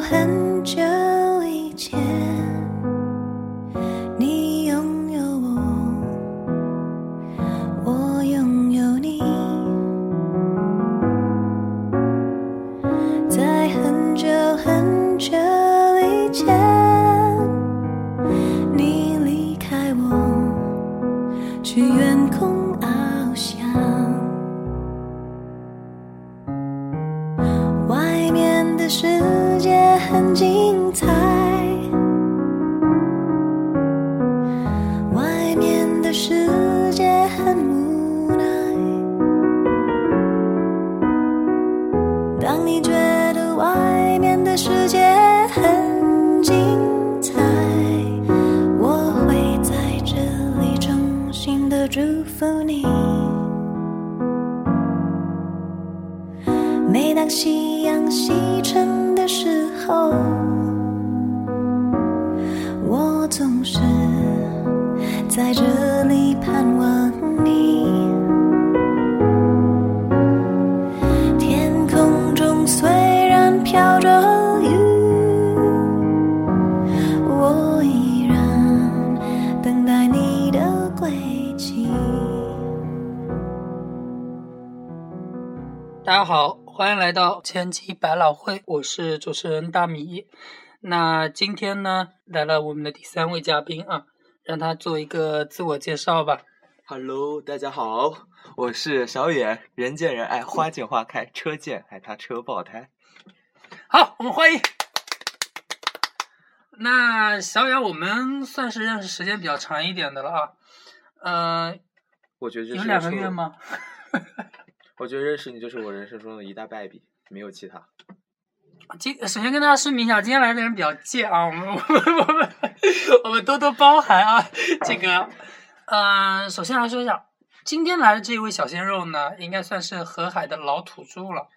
很久以前，在这里盼望你。天空中虽然飘着雨，我依然等待你的归期。大家好，欢迎来到千机百老汇，我是主持人大米。那今天呢，来了我们的第三位嘉宾啊，让他做一个自我介绍吧。Hello，大家好，我是小野。人见人爱，花见花开，车见爱他车爆胎。好，我们欢迎。那小野，我们算是认识时间比较长一点的了啊。呃，我觉得这有两个月吗？我觉得认识你就是我人生中的一大败笔，没有其他。今首先跟大家声明一下，今天来的人比较贱啊，我们 我们我们我们多多包涵啊。这个，嗯、首先来说一下，今天来的这位小鲜肉呢，应该算是河海的老土著了。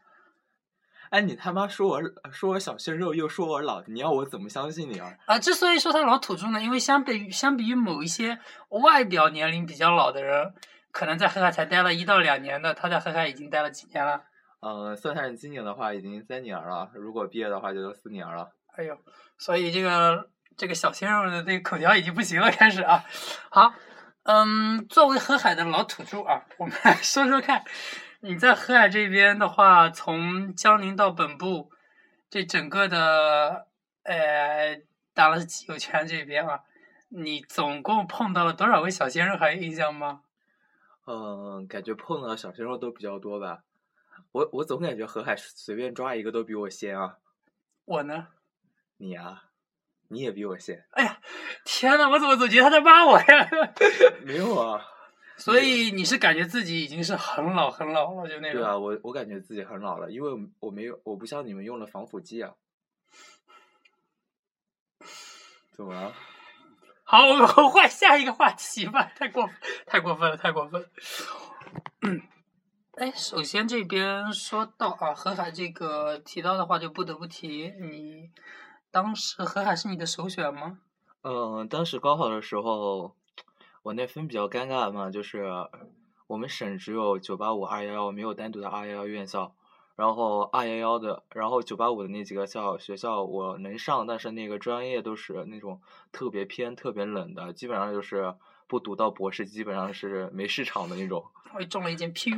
哎，你他妈说我说我小鲜肉，又说我老，你要我怎么相信你啊？啊、之所以说他老土著呢，因为相比于相比于某一些外表年龄比较老的人，可能在河海才待了一到两年的，他在河海已经待了几年了。呃，算上今年的话，已经三年了。如果毕业的话，就都四年了。哎呦，所以这个这个小鲜肉的这个口条已经不行了，开始啊。好，嗯，作为河海的老土著啊，我们来说说看，你在河海这边的话，从江宁到本部，这整个的呃，当然是集邮圈这边啊，你总共碰到了多少位小鲜肉？还有印象吗？嗯，感觉碰到的小鲜肉都比较多吧。我我总感觉河海随便抓一个都比我先啊。我呢？你啊，你也比我先。哎呀，天呐，我怎么总觉得他在骂我呀？没有啊。所以你是感觉自己已经是很老很老了，就那种。对啊，我我感觉自己很老了，因为我没有，我不像你们用了防腐剂啊。怎么了？好，我们换下一个话题吧，太过太过分了，太过分了。哎，首先这边说到啊，河海这个提到的话，就不得不提你当时河海是你的首选吗？嗯，当时高考的时候，我那分比较尴尬嘛，就是我们省只有九八五、二幺幺，没有单独的二幺幺院校。然后二幺幺的，然后九八五的那几个校学校我能上，但是那个专业都是那种特别偏、特别冷的，基本上就是不读到博士，基本上是没市场的那种。我中了一件 P。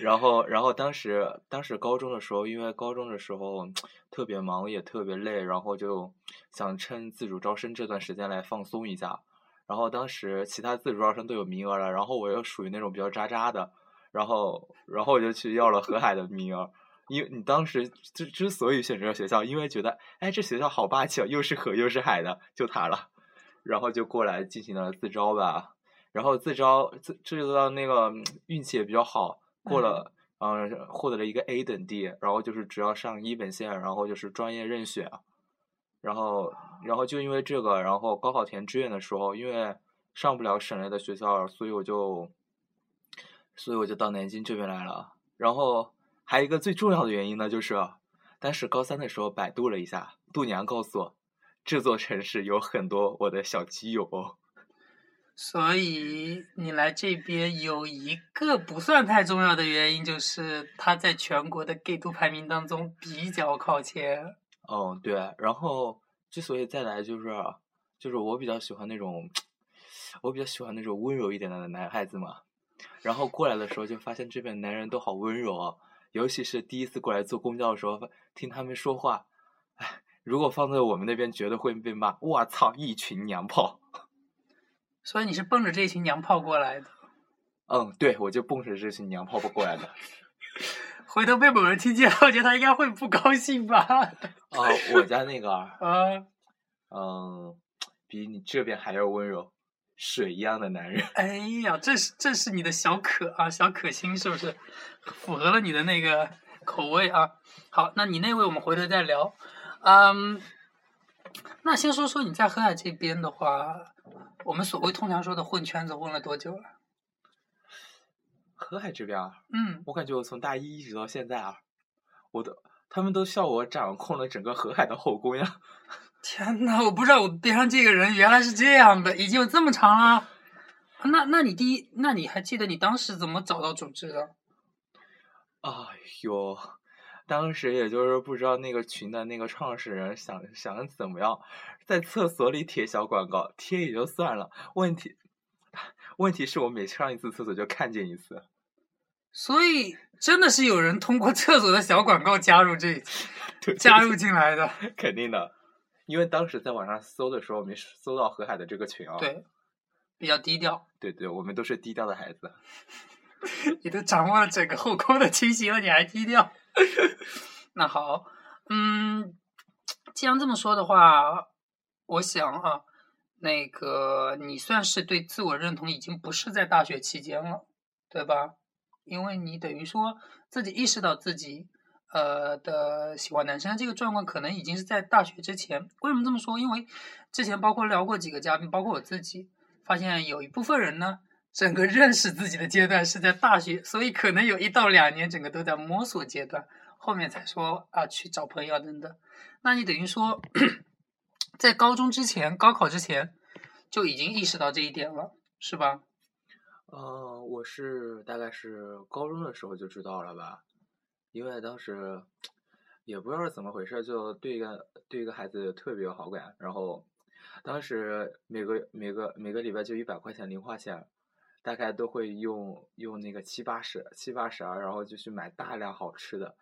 然后，然后当时当时高中的时候，因为高中的时候特别忙，也特别累，然后就想趁自主招生这段时间来放松一下。然后当时其他自主招生都有名额了，然后我又属于那种比较渣渣的，然后然后我就去要了河海的名额。因为你当时之之所以选这个学校，因为觉得哎这学校好霸气啊，又是河又是海的，就它了。然后就过来进行了自招吧。然后自招自这就到那个嗯运气也比较好，过了，嗯、获得了一个 A 等地，然后就是只要上一本线，然后就是专业任选，然后然后就因为这个，然后高考填志愿的时候，因为上不了省内的学校，所以我就，所以我就到南京这边来了。然后还有一个最重要的原因呢，就是当时高三的时候百度了一下，度娘告诉我，这座城市有很多我的小基友哦。所以你来这边有一个不算太重要的原因，就是他在全国的 gay 度排名当中比较靠前。嗯，对。然后之所以再来，就是就是我比较喜欢那种，我比较喜欢那种温柔一点的男孩子嘛。然后过来的时候就发现这边男人都好温柔啊，尤其是第一次过来坐公交的时候，听他们说话，哎，如果放在我们那边，绝对会被骂。我操，一群娘炮！所以你是奔着这群娘炮过来的？嗯，对，我就奔着这群娘炮过来的。回头被某人听见，我觉得他应该会不高兴吧？啊，我家那个 啊，嗯，比你这边还要温柔，水一样的男人。哎呀，这是这是你的小可啊，小可心是不是？符合了你的那个口味啊。好，那你那位我们回头再聊。嗯，那先说说你在河海这边的话，我们所谓通常说的混圈子混了多久了？河海这边啊，嗯，我感觉我从大一一直到现在啊，我都他们都笑我掌控了整个河海的后宫呀。天呐，我不知道我边上这个人原来是这样的，已经有这么长了。那那你第一，那你还记得你当时怎么找到组织的？哎呦，当时也就是不知道那个群的那个创始人想想怎么样，在厕所里贴小广告，贴也就算了，问题 问题是我每上一次厕所就看见一次。所以真的是有人通过厕所的小广告加入这 加入进来的，肯定的，因为当时在网上搜的时候没搜到河海的这个群啊。对，比较低调。对对，我们都是低调的孩子。你都掌握了整个后宫的情形了，你还低调？那好，嗯，既然这么说的话，我想啊，那个你算是对自我认同已经不是在大学期间了，对吧？因为你等于说自己意识到自己呃的喜欢男生这个状况，可能已经是在大学之前。为什么这么说？因为之前包括聊过几个嘉宾，包括我自己，发现有一部分人呢，整个认识自己的阶段是在大学，所以可能有一到两年整个都在摸索阶段，后面才说啊去找朋友等等。那你等于说在高中之前，高考之前就已经意识到这一点了，是吧？呃，我是大概是高中的时候就知道了吧，因为当时也不知道是怎么回事，就对一个对一个孩子特别有好感，然后当时每个每个每个礼拜就一百块钱零花钱，大概都会用用那个七八十七八十啊，然后就去买大量好吃的，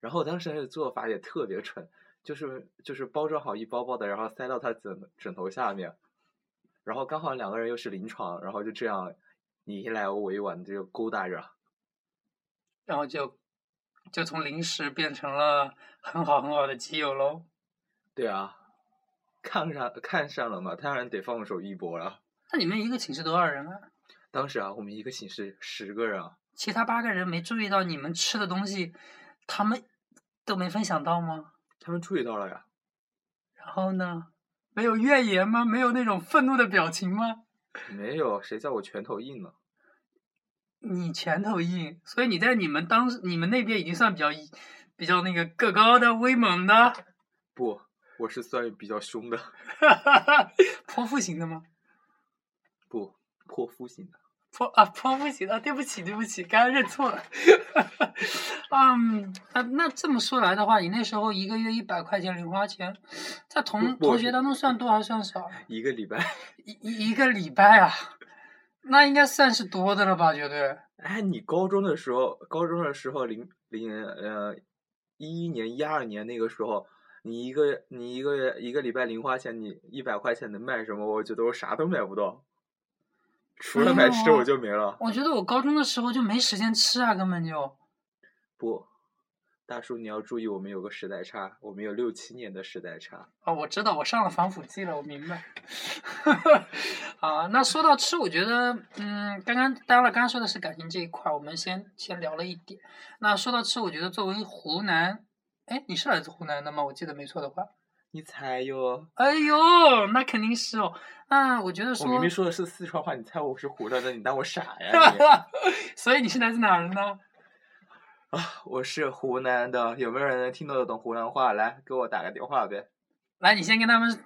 然后当时那个做法也特别蠢，就是就是包装好一包包的，然后塞到他枕枕头下面，然后刚好两个人又是临床，然后就这样。你一来我一往，就勾搭着，然后就就从零食变成了 很好很好的基友喽。对啊，看上看上了嘛，当然得放手一搏了。那你们一个寝室多少人啊？当时啊，我们一个寝室十个人啊。其他八个人没注意到你们吃的东西，他们都没分享到吗？他们注意到了呀。然后呢？没有怨言吗？没有那种愤怒的表情吗？没有，谁叫我拳头硬呢？你拳头硬，所以你在你们当时你们那边已经算比较比较那个个高的威猛的。不，我是算比较凶的。泼妇型的吗？不，泼妇型的。泼啊，泼妇型的，对不起，对不起，刚刚认错了。嗯，那那这么说来的话，你那时候一个月一百块钱零花钱，在同同学当中算多还是算少？一个礼拜。一一一个礼拜啊，那应该算是多的了吧？绝对。哎，你高中的时候，高中的时候零零呃一一年一二年那个时候，你一个你一个月一个礼拜零花钱，你一百块钱能买什么？我觉得我啥都买不到。除了买吃我就没了。我觉得我高中的时候就没时间吃啊，根本就。不，大叔你要注意，我们有个时代差，我们有六七年的时代差。哦，我知道，我上了防腐剂了，我明白。啊，那说到吃，我觉得，嗯，刚刚当然刚刚说的是感情这一块，我们先先聊了一点。那说到吃，我觉得作为湖南，哎，你是来自湖南的吗？我记得没错的话。你猜哟？哎呦，那肯定是哦。啊，我觉得说，我明明说的是四川话，你猜我是湖南的，你当我傻呀？所以你是来自哪儿的呢？啊，我是湖南的，有没有人能听得懂湖南话？来，给我打个电话呗。来，你先跟他们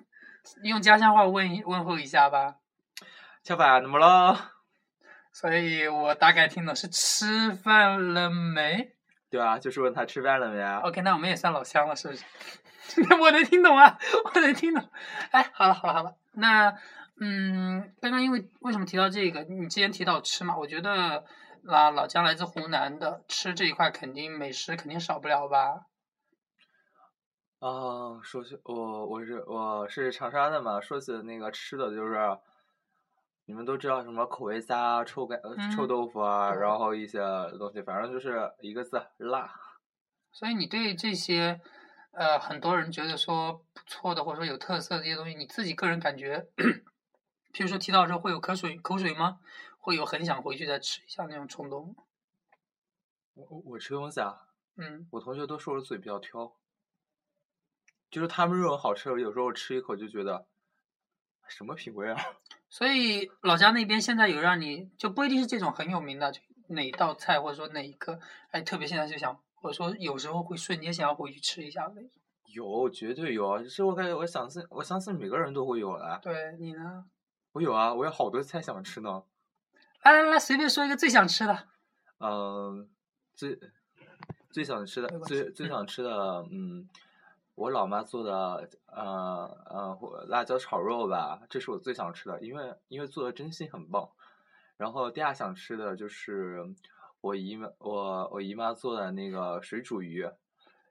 用家乡话问问候一下吧。吃饭怎么了？所以我大概听懂是吃饭了没对啊，就是问他吃饭了没啊？？OK，那我们也算老乡了，是不是？我能听懂啊，我能听懂。哎，好了好了好了，那嗯，刚刚因为为什么提到这个？你之前提到吃嘛，我觉得那老姜来自湖南的，吃这一块肯定美食肯定少不了吧？啊，说起我我是我是长沙的嘛，说起那个吃的，就是你们都知道什么口味虾啊、臭干、呃臭嗯豆腐啊，然后一些东西，反正就是一个字辣。所以你对这些呃很多人觉得说不错的或者说有特色的这些东西，你自己个人感觉，譬如说提到之后会有口水口水吗？会有很想回去再吃一下那种冲动？我我我吃东西啊，嗯，我同学都说我嘴比较挑，就是他们认为好吃的，有时候我吃一口就觉得什么品味啊？所以老家那边现在有让你就不一定是这种很有名的，哪道菜或者说哪一个，哎，特别现在就想，或者说有时候会瞬间想要回去吃一下的那种。有，绝对有啊！是我感觉，我相信，我相信每个人都会有的。对你呢？我有啊，我有好多菜想吃呢。来来来，随便说一个最想吃的。嗯，最最想吃的最最嗯想吃的，嗯，我老妈做的，呃呃，或辣椒炒肉吧，这是我最想吃的，因为因为做的真心很棒。然后第二想吃的就是我姨妈我我姨妈做的那个水煮鱼，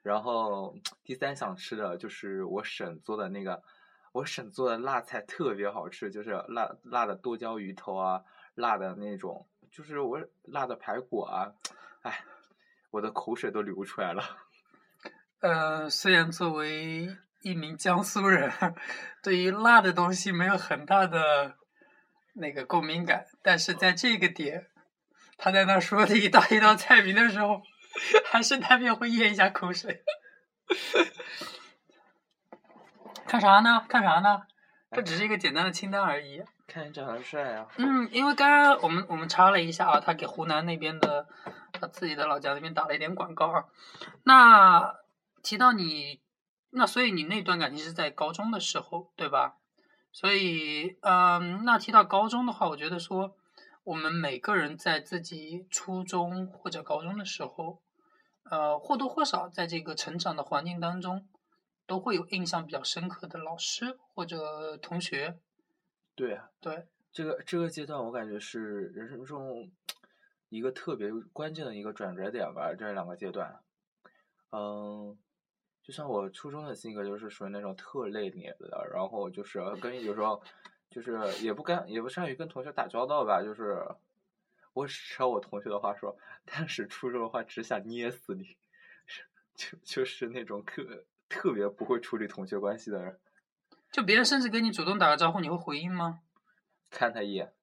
然后第三想吃的就是我婶做的那个，我婶做的辣菜特别好吃，就是辣辣的剁椒鱼头啊，辣的那种，就是我辣的排骨啊，哎，我的口水都流出来了。呃，虽然作为一名江苏人，对于辣的东西没有很大的那个共鸣感，但是在这个点，他在那说的一道一道菜名的时候，还是难免会咽一下口水。看啥呢？看啥呢？这只是一个简单的清单而已。看你长得帅啊！嗯，因为刚刚我们我们查了一下啊，他给湖南那边的他自己的老家那边打了一点广告啊。那提到你，那所以你那段感情是在高中的时候，对吧？所以，嗯，那提到高中的话，我觉得说我们每个人在自己初中或者高中的时候，呃，或多或少在这个成长的环境当中，都会有印象比较深刻的老师或者同学，对啊，对。这个这个阶段，我感觉是人生中一个特别关键的一个转折点吧。这两个阶段，嗯，就像我初中的性格就是属于那种特内敛的，然后就是跟有时候就是也不跟也不善于跟同学打交道吧，就是我抄我同学的话说，但是初中的话只想捏死你，就就是那种特特别不会处理同学关系的人，就别人甚至跟你主动打个招呼，你会回应吗？看他一眼。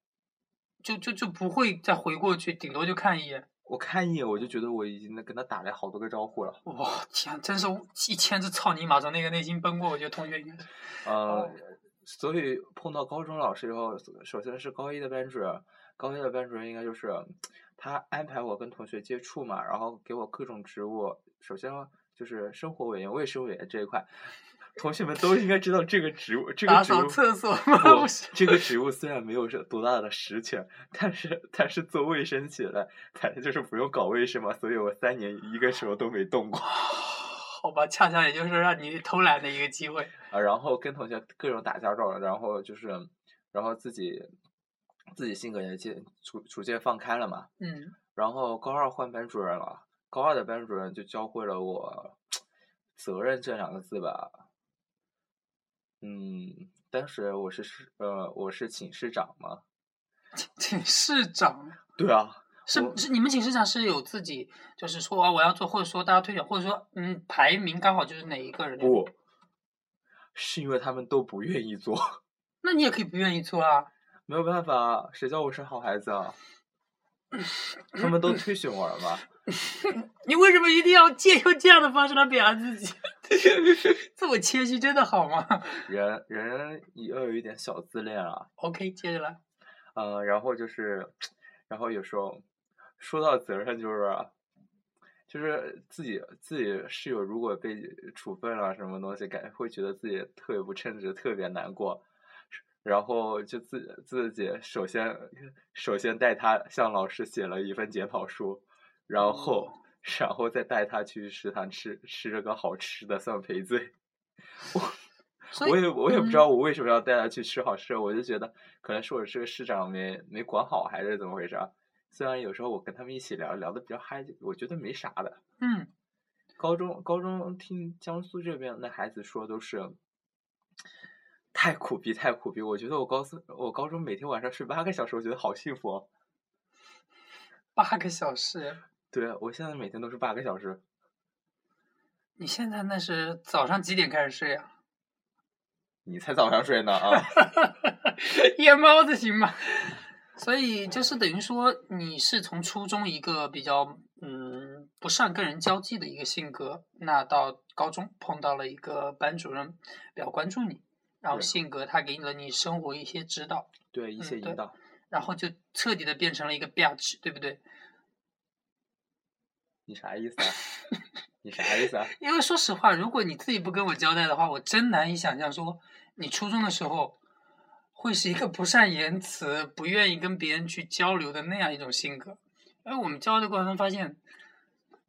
就就就不会再回过去，顶多就看一眼。我看一眼，我就觉得我已经跟他打了好多个招呼了。哇天，真是一千只草泥马从那个内心奔过，我觉得同学应该是。呃，所以碰到高中老师以后，首先是高一的班主任，高一的班主任应该就是他安排我跟同学接触嘛，然后给我各种职务。首先就是生活委员、卫生委员这一块，同学们都应该知道这个职务，这个职务厕所吗？这个职务虽然没有是多大的实权，但是但是做卫生起来，反正就是不用搞卫生嘛，所以我三年一个手都没动过。好吧，恰恰也就是让你偷懒的一个机会。啊，然后跟同学各种打交道，然后就是，然后自己自己性格也渐逐逐渐放开了嘛。嗯，然后高二换班主任了，高二的班主任就教会了我责任这两个字吧。嗯，当时我是市呃我是寝室长嘛。寝室长对啊，是是你们寝室长是有自己，就是说啊我要做，或者说大家推选，或者说嗯排名刚好就是哪一个人。不，是因为他们都不愿意做，那你也可以不愿意做啊。没有办法，谁叫我是好孩子啊？他们都推选我了吗。你为什么一定要借用这样的方式来表扬自己？这么谦虚真的好吗人人也要有一点小自恋啊，？OK，接着来。呃，然后就是，然后有时候说到责任，就是就是自己自己室友如果被处分了什么东西，感会觉得自己特别不称职，特别难过。然后就自自己首先首先带他向老师写了一份检讨书，然后然后再带他去食堂吃吃这个好吃的算赔罪。我我也我也不知道嗯我为什么要带他去吃好吃的，我就觉得可能是我这个市长没没管好，还是怎么回事儿。虽然有时候我跟他们一起聊聊的比较嗨，我觉得没啥的。嗯，高中高中听江苏这边的孩子说都是太苦逼太苦逼，我觉得我高四我高中每天晚上睡八个小时，我觉得好幸福哦。八个小时，对我现在每天都是八个小时，你现在那是早上几点开始睡啊？你才早上睡呢啊！夜猫子行吗？所以就是等于说，你是从初中一个比较嗯不善跟人交际的一个性格，那到高中碰到了一个班主任比较关注你，然后性格他给了你生活一些指导，对一些引导，然后就彻底的变成了一个 bitch，对不对？你啥意思啊？你啥意思啊？因为说实话，如果你自己不跟我交代的话，我真难以想象说你初中的时候会是一个不善言辞、不愿意跟别人去交流的那样一种性格。而我们交流的过程中发现，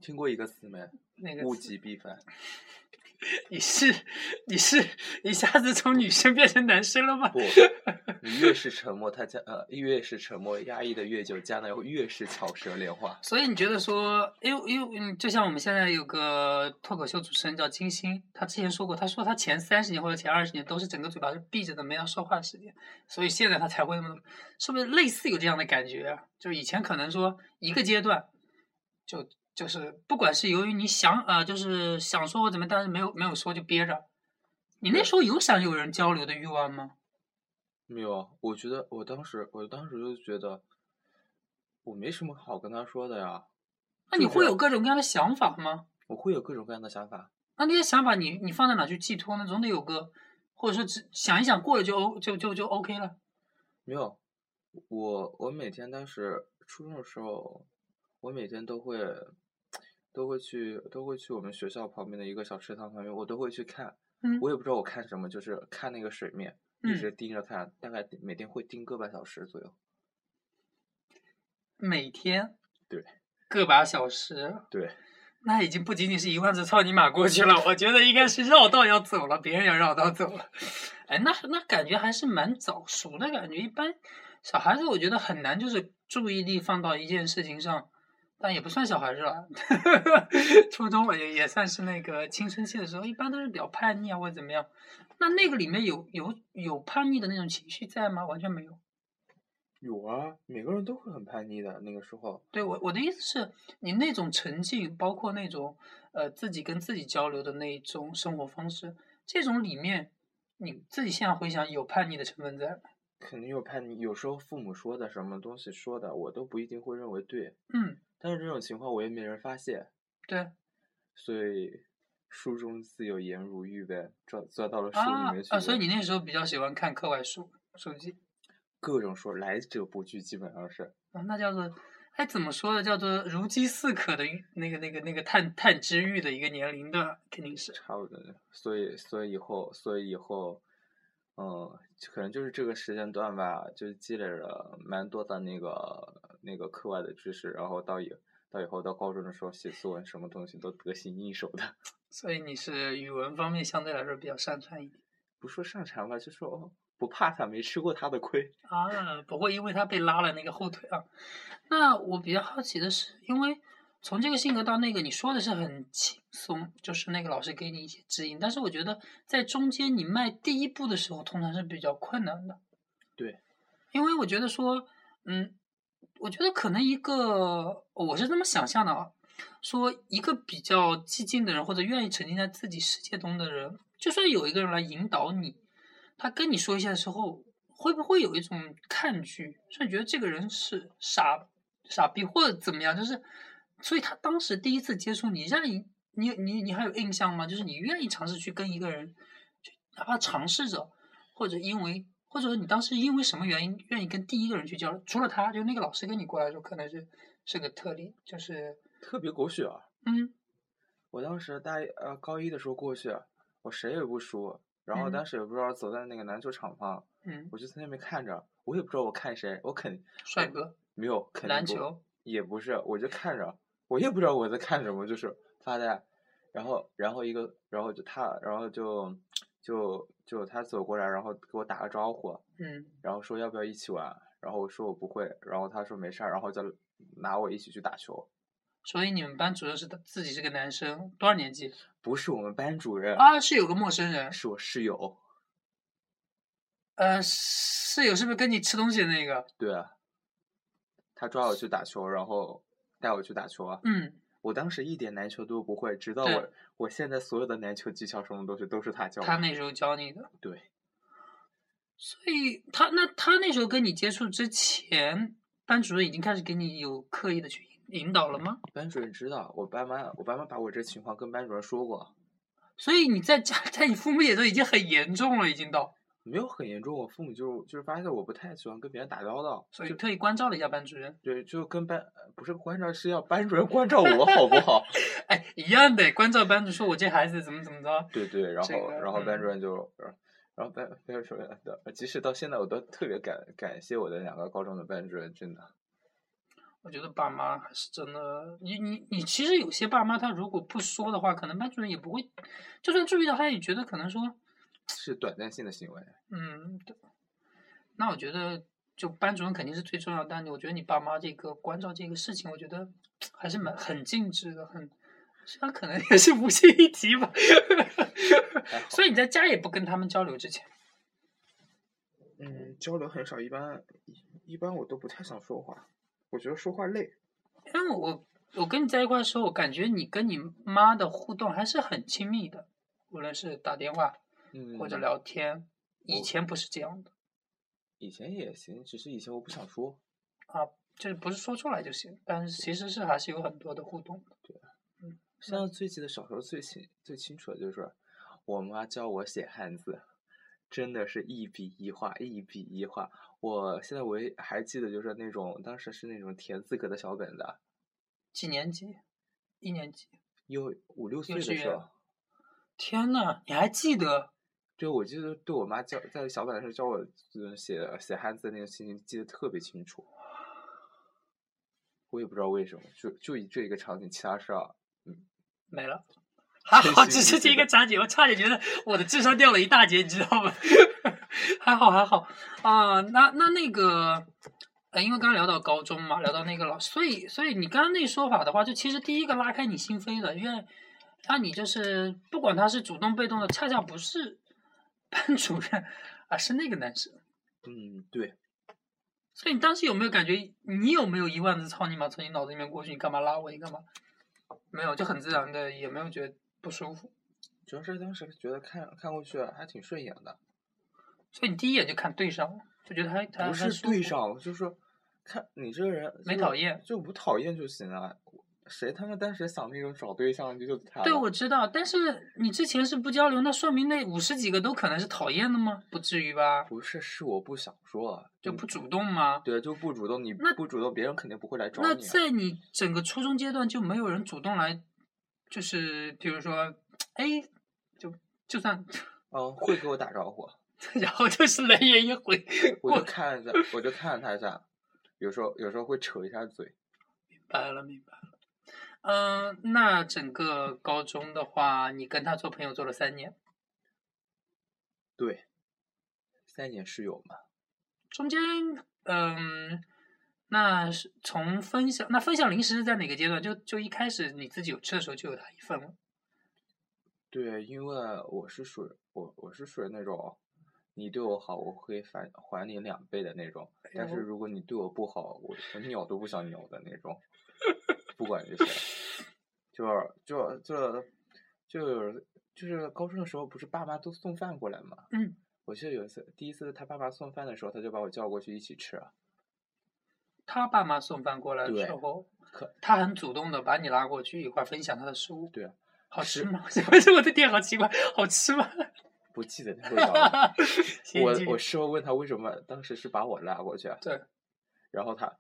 听过一个词没？物那个物极必反。你是你是一下子从女生变成男生了吗？不，你越是沉默，他将呃越是沉默，压抑的越久，将来会越是巧舌莲花。所以你觉得说，因为因为嗯，就像我们现在有个脱口秀主持人叫金星，他之前说过，他说他前三十年或者前二十年都是整个嘴巴是闭着的，没有说话的时间，所以现在他才会那么，是不是类似有这样的感觉啊？就以前可能说一个阶段，就就是不管是由于你想啊、呃就是想说或怎么，但是没有没有说就憋着，你那时候有想有人交流的欲望吗？没有，我觉得我当时我当时就觉得我没什么好跟他说的呀。那你会有各种各样的想法吗？我会有各种各样的想法。那那些想法你你放在哪去寄托呢？总得有个，或者说只想一想过了就 O 就就就 OK 了。没有，我我每天当时初中的时候，我每天都会都会去都会去我们学校旁边的一个小池塘旁边，我都会去看。嗯我也不知道我看什么，就是看那个水面，一嗯直盯着看，大概每天会盯个半小时左右。每天对个把小时，对，那已经不仅仅是一万只草泥马过去了，我觉得应该是绕道要走了，别人要绕道走了。哎，那那感觉还是蛮早熟的感觉。一般小孩子我觉得很难，就是注意力放到一件事情上，但也不算小孩子了，初中了也也算是那个青春期的时候，一般都是比较叛逆啊或者怎么样。那那个里面有有有叛逆的那种情绪在吗？完全没有。有啊，每个人都会很叛逆的那个时候。对我我的意思是你那种沉浸，包括那种呃自己跟自己交流的那一种生活方式，这种里面你自己现在回想有叛逆的成分在吗？肯定有叛逆，有时候父母说的什么东西说的，我都不一定会认为对。嗯，但是这种情况我也没人发现，对所以书中自有颜如玉呗，钻钻到了书里啊面去啊，所以你那时候比较喜欢看课外书手机各种说来者不拒，基本上是。啊，那叫做哎怎么说呢？叫做如饥似渴的那个那个那个探探知欲的一个年龄段，肯定是。差不多，所以所以以后所以以后，嗯，可能就是这个时间段吧，就积累了蛮多的那个那个课外的知识，然后到以到以后到高中的时候写作文什么东西都得心应手的，所以你是语文方面相对来说比较擅长一点不说擅长吧，就说哦不怕他，没吃过他的亏。啊，不会因为他被拉了那个后腿啊。那我比较好奇的是，因为从这个性格到那个，你说的是很轻松，就是那个老师给你一些指引，但是我觉得在中间你迈第一步的时候，通常是比较困难的。对，因为我觉得说，嗯，我觉得可能一个我是这么想象的啊，说一个比较激进的人或者愿意沉浸在自己世界中的人，就算有一个人来引导你，他跟你说一下的时候，会不会有一种抗拒，甚至觉得这个人是傻傻逼或者怎么样？就是，所以他当时第一次接触你，让你你你你还有印象吗？就是你愿意尝试去跟一个人，哪怕尝试着，或者因为或者说你当时因为什么原因愿意跟第一个人去交流？除了他，就那个老师跟你过来的时候，可能是是个特例，就是特别狗血啊！嗯我当时大一呃高一的时候过去，我谁也不说，然后嗯当时也不知道走在那个篮球场旁，嗯，我就在那边看着，我也不知道我看谁，我肯帅哥，没有肯定篮球，也不是，我就看着，我也不知道我在看什么，就是发呆。然后，然后一个，然后就他，然后就就就他走过来，然后给我打个招呼，嗯，然后说要不要一起玩，然后我说我不会，然后他说没事儿，然后就拿我一起去打球。所以你们班主任是他自己是个男生，多少年级？不是我们班主任，啊，是有个陌生人，是我室友。呃，室友是不是跟你吃东西的那个？对啊，他抓我去打球，然后带我去打球啊。嗯，我当时一点篮球都不会，直到我我现在所有的篮球技巧什么东西都是他教我。他那时候教你的，对，所以他那他那时候跟你接触之前，班主任已经开始给你有刻意的去引引导了吗？班主任知道，我爸妈我爸妈把我这情况跟班主任说过，所以你在家，在你父母眼中已经很严重了，已经到，没有很严重。我父母就就是发现我不太喜欢跟别人打交道，所以特意关照了一下班主任。对，就跟班不是关照，是要班主任关照我好不好？哎，一样的，关照班主任说我这孩子怎么怎么着。对对，然这个后然后班嗯主任就，然后班班主任的，即使到现在我都特别感感谢我的两个高中的班主任，真的。我觉得爸妈还是真的，你你你，其实有些爸妈他如果不说的话，可能班主任也不会，就算注意到，他也觉得可能说，是短暂性的行为。嗯，对。那我觉得，就班主任肯定是最重要，但我觉得你爸妈这个关照这个事情，我觉得还是蛮很尽职的，很，虽然可能也是无心一提吧。所以你在家也不跟他们交流之前，嗯，交流很少，一般一一般我都不太想说话，我觉得说话累。因为我我跟你在一块的时候，我感觉你跟你妈的互动还是很亲密的，无论是打电话嗯，或者聊天，以前不是这样的以前也行，只是以前我不想说。啊，就是不是说出来就行，但是其实是还是有很多的互动的。像最记得小时候最清最清楚的就是，我妈教我写汉字，真的是一笔一画，一笔一画。我现在我还记得，就是那种当时是那种田字格的小本子，几年级？一年级？有五六岁的时候，天呐，你还记得？对，我记得对我妈教在小本子上教我嗯写写汉字的那个情形记得特别清楚。我也不知道为什么，就就以这一个场景，其他事啊，没了。还好，只是这一个场景，我差点觉得我的智商掉了一大截，你知道吗？还好还好啊、那那那个，呃，因为刚刚聊到高中嘛，聊到那个老师，所以所以你刚刚那说法的话，就其实第一个拉开你心扉的，因为让你就是不管他是主动被动的，恰恰不是班主任，啊是那个男生。嗯，对，所以你当时有没有感觉，你有没有一万字操你妈从你脑子里面过去？你干嘛拉我？你干嘛？没有，就很自然的，也没有觉得不舒服。主要是当时觉得看看过去还挺顺眼的，所以你第一眼就看对上了，就觉得他他不是对上，就是说看你这个人就没讨厌就不讨厌就行了。谁他妈当时想那种找对象就就他对，我知道，但是你之前是不交流，那说明那五十几个都可能是讨厌的吗？不至于吧？不是是我不想说，嗯就不主动吗？对，就不主动，你不主动，别人肯定不会来找那你啊。在你整个初中阶段就没有人主动来，就是比如说，哎，就就算，嗯，会给我打招呼，然后就是冷眼一回 我就。看一下，我就看了他一下，有时候有时候会扯一下嘴。明白了，明白了。嗯、那整个高中的话，你跟他做朋友做了三年，对，三年室友嘛，中间，嗯，那是从分享，那分享零食是在哪个阶段？就就一开始你自己有吃的时候就有他一份了。对，因为我是属于我我是属于那种，你对我好，我会返还你两倍的那种。但是如果你对我不好，我我鸟都不想鸟的那种，不管这些，就是就就就就是高中的时候，不是爸妈都送饭过来嘛？嗯，我记得有一次，第一次他爸妈送饭的时候，他就把我叫过去一起吃。啊他爸妈送饭过来的对时候可，他很主动的把你拉过去一块儿分享他的食物。对啊，好吃吗？为什么我的店好奇怪？好吃吗？不记得那味道了。我我事后问他为什么当时是把我拉过去，啊对，然后他，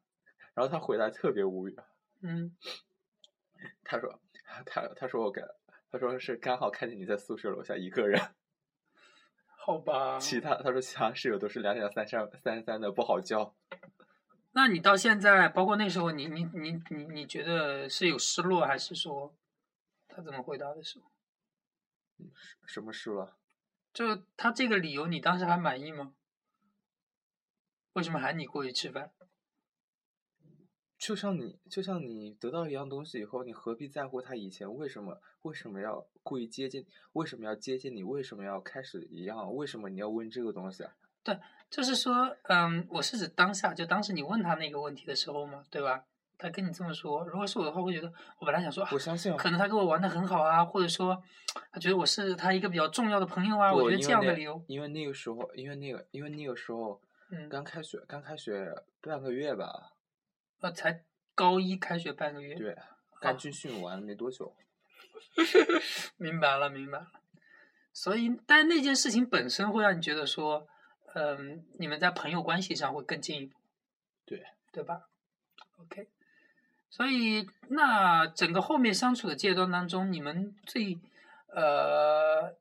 然后他回来特别无语，嗯，他说他他说我跟他说是刚好看见你在宿舍楼下一个人，好吧。其他他说其他室友都是两两三三三三的，不好叫。那你到现在，包括那时候，你你你你你觉得是有失落，还是说他怎么回答的时候？什么失落？就他这个理由，你当时还满意吗？为什么喊你过去吃饭？就像你，就像你得到一样东西以后，你何必在乎他以前为什么为什么要故意接近？为什么要接近你？为什么要开始一样？为什么你要问这个东西啊？对，就是说，嗯，我是指当下，就当时你问他那个问题的时候嘛，对吧？他跟你这么说，如果是我的话，会觉得我本来想说，啊我相信啊，可能他跟我玩的很好啊，或者说他觉得我是他一个比较重要的朋友啊，我觉得这样的理由，因为那个时候，因为那个，因为那个时候嗯，刚开学，刚开学半个月吧，呃，才高一开学半个月，对，刚军训完没多久。明白了，明白了。所以，但那件事情本身会让你觉得说，嗯，你们在朋友关系上会更进一步，对，对吧？OK，所以那整个后面相处的阶段当中，你们最呃，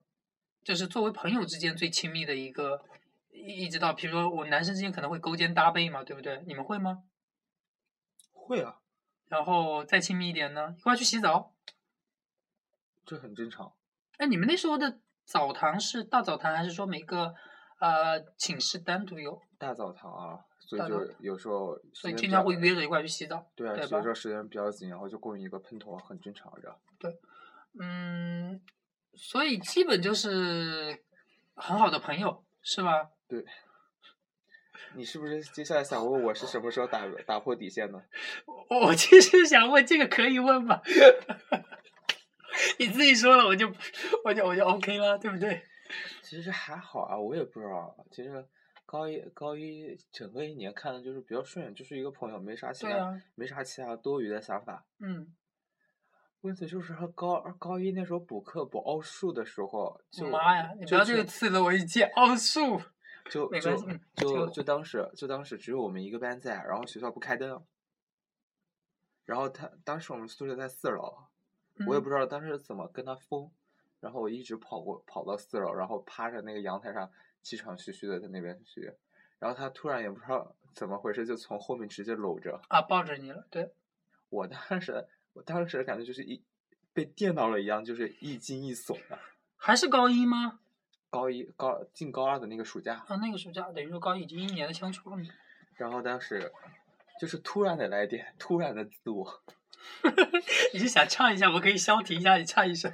就是作为朋友之间最亲密的一个，一一直到比如说我男生之间可能会勾肩搭背嘛，对不对？你们会吗？会啊，然后再亲密一点呢，一块儿去洗澡。这很正常。哎，你们那时候的澡堂是大澡堂，还是说每个呃寝室单独有？大澡堂啊，所以就有时候时所以经常会约着一块去洗澡，对啊，对吧有时候时间比较紧，然后就供一个喷头，很正常的。嗯，所以基本就是很好的朋友，是吧？对。你是不是接下来想问我是什么时候打打破底线呢？我 我其实想问，这个可以问吗？你自己说了，我就我就我就 OK 了，对不对？其实还好啊，我也不知道。其实高一高一整个一年看的就是比较顺，就是一个朋友，没啥其他、啊，没啥其他多余的想法。嗯，问题就是他高二高一那时候补课补奥数的时候，就妈呀，你不要这个就刺了我一记奥数。就就就就就当时就当时只有我们一个班在，然后学校不开灯，然后他当时我们宿舍在四楼，我也嗯不知道当时怎么跟他疯，然后我一直跑过跑到四楼，然后趴着那个阳台上气喘吁吁的在那边学，然后他突然也不知道怎么回事，就从后面直接搂着啊，抱着你了，对，我，当时我当时感觉就是一被电到了一样，就是一惊一悚的。还是高一吗？高一高进高二的那个暑假，啊，那个暑假等于说高一已经一年的相处了嘛。然后当时就是突然的来电，突然的自我，你是想唱一下，我可以消停一下，你唱一首。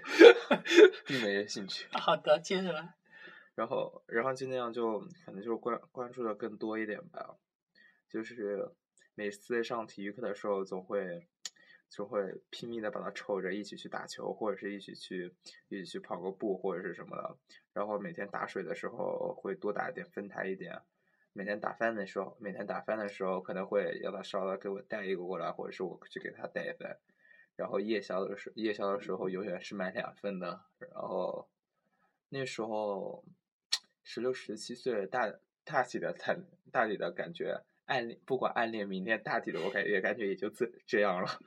并没兴趣。好的，接着来。然后，然后就那样就可能就关关注的更多一点吧，就是每次上体育课的时候，总会就会拼命的把他抽着一起去打球，或者是一起去一起去跑个步或者是什么的。然后每天打水的时候会多打一点，分他一点。每天打饭的时候，每天打饭的时候可能会要他烧了给我带一个过来，或者是我去给他带一份。然后夜宵的时夜宵的时候永远是买两份的。然后那时候十六十七岁，大大体的谈大体的感觉暗恋，不管暗恋明恋，大体的我感觉感觉也就这这样了。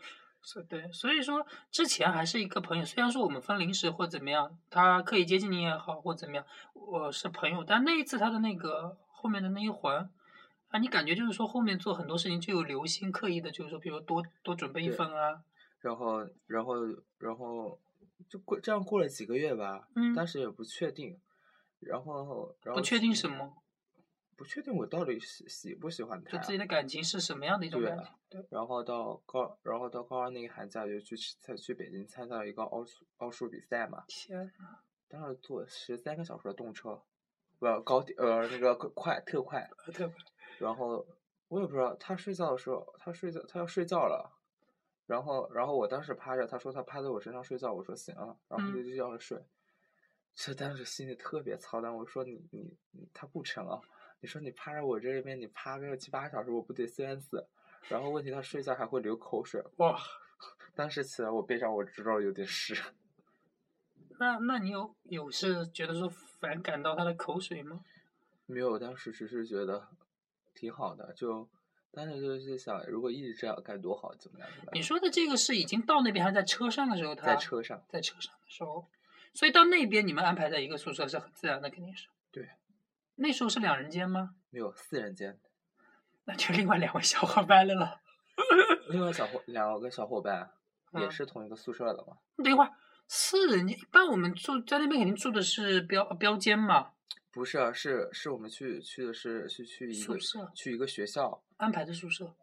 是对，所以说之前还是一个朋友，虽然说我们分零食或怎么样，他刻意接近你也好，或怎么样，我是朋友，但那一次他的那个后面的那一环。啊，你感觉就是说后面做很多事情就有留心，刻意的，就是说，比如多多准备一份啊，然后，然后，然后就过这样过了几个月吧，嗯当时也不确定，然后，然后不确定什么，不确定我到底喜喜不喜欢他就，自己的感情是什么样的一种感情，对，然后到高，然后到高二那个寒假就去参去北京参加了一个奥数奥数比赛嘛，天呐，当时坐十三个小时的动车，不高铁呃那个快特快，特快然后我也不知道他睡觉的时候，他睡觉他要睡觉了，然后然后我当时趴着，他说他趴在我身上睡觉，我说行了，然后就嗯就要睡。这当时心里特别操蛋，我说你你你他不成啊！你说你趴在我这边，你趴个七八个小时，我不得酸死？然后问题他睡觉还会流口水，哇，当时起来我背上我知道有点湿。那那你有有是觉得说反感到他的口水吗？没有，当时只是觉得挺好的，就当时就是想，如果一直这样该多好，怎么样怎么样。你说的这个是已经到那边，还是在车上的时候他？在车上，在车上的时候，所以到那边你们安排在一个宿舍是很自然的，肯定是。对，那时候是两人间吗？没有四人间，那就另外两位小伙伴了了。另外小伙两个小伙伴也嗯是同一个宿舍的嘛。等一会儿，四人间一般我们住在那边肯定住的是标标间嘛，不是啊，是是我们去去的是是去一个宿舍去一个学校，安排的宿舍。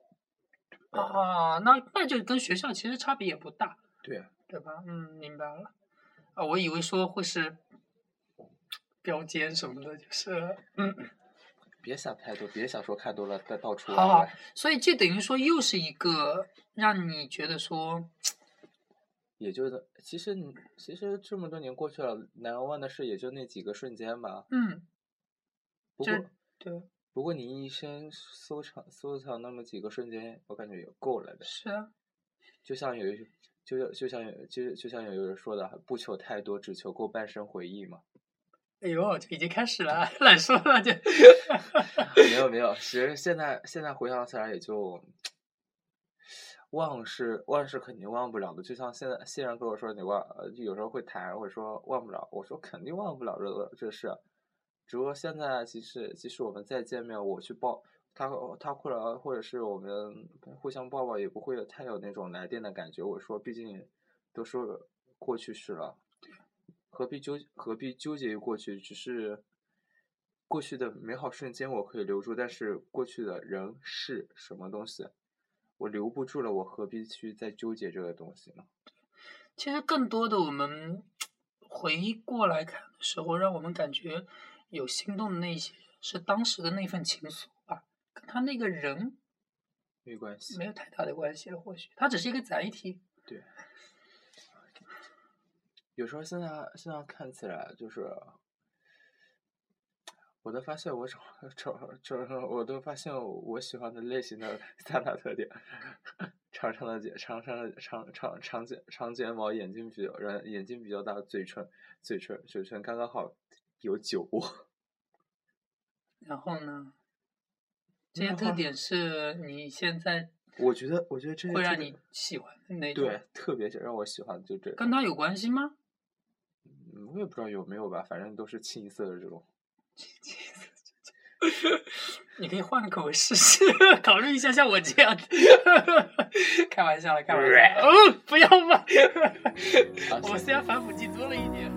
啊，那那就跟学校其实差别也不大，对，对吧？嗯，明白了。啊，我以为说会是标间什么的，就是嗯，别想太多，别想说看多了再到处好好所以这等于说又是一个让你觉得说，也就是其实你其实这么多年过去了，难忘的事也就那几个瞬间吧。嗯，不过对，不过你一生收藏收藏那么几个瞬间，我感觉也够了的。是啊，就像有一就就像有就就像有人说的，不求太多，只求够半生回忆嘛。哎呦，就已经开始了，懒说了就。没有没有，其实现在现在回想起来也就忘是忘是肯定忘不了的，就像现在新人跟我说你忘，呃有时候会谈或者说忘不了，我说肯定忘不了这个这事，只不过现在其实即使我们再见面，我去抱他他过来或者是我们互相抱抱，也不会有太有那种来电的感觉。我说毕竟都说过去式了。何必纠何必纠结于过去？只是过去的美好瞬间我可以留住，但是过去的人是什么东西，我留不住了，我何必去再纠结这个东西呢？其实更多的我们回过来看的时候，让我们感觉有心动的那些是当时的那份情愫吧，跟他那个人没关系没，有太大的关系了。或许他只是一个载体。对。有时候现在现在看起来就是，我都发现我找找找，我都发现我喜欢的类型的三大特点：长长的睫，长长的长长长睫长睫毛，眼睛比较人眼睛比较大，嘴唇嘴唇嘴唇刚刚好有酒窝。然后呢，这些特点是你现在我觉得，我觉得这些会让你喜欢的那种，对特别让我喜欢就这。跟他有关系吗？嗯，我也不知道有没有吧，反正都是清一色的这种。你可以换个口味试试，考虑一下像我这样。开玩笑了，开玩笑了。哦，不要嘛！我虽然反腐剂多了一点。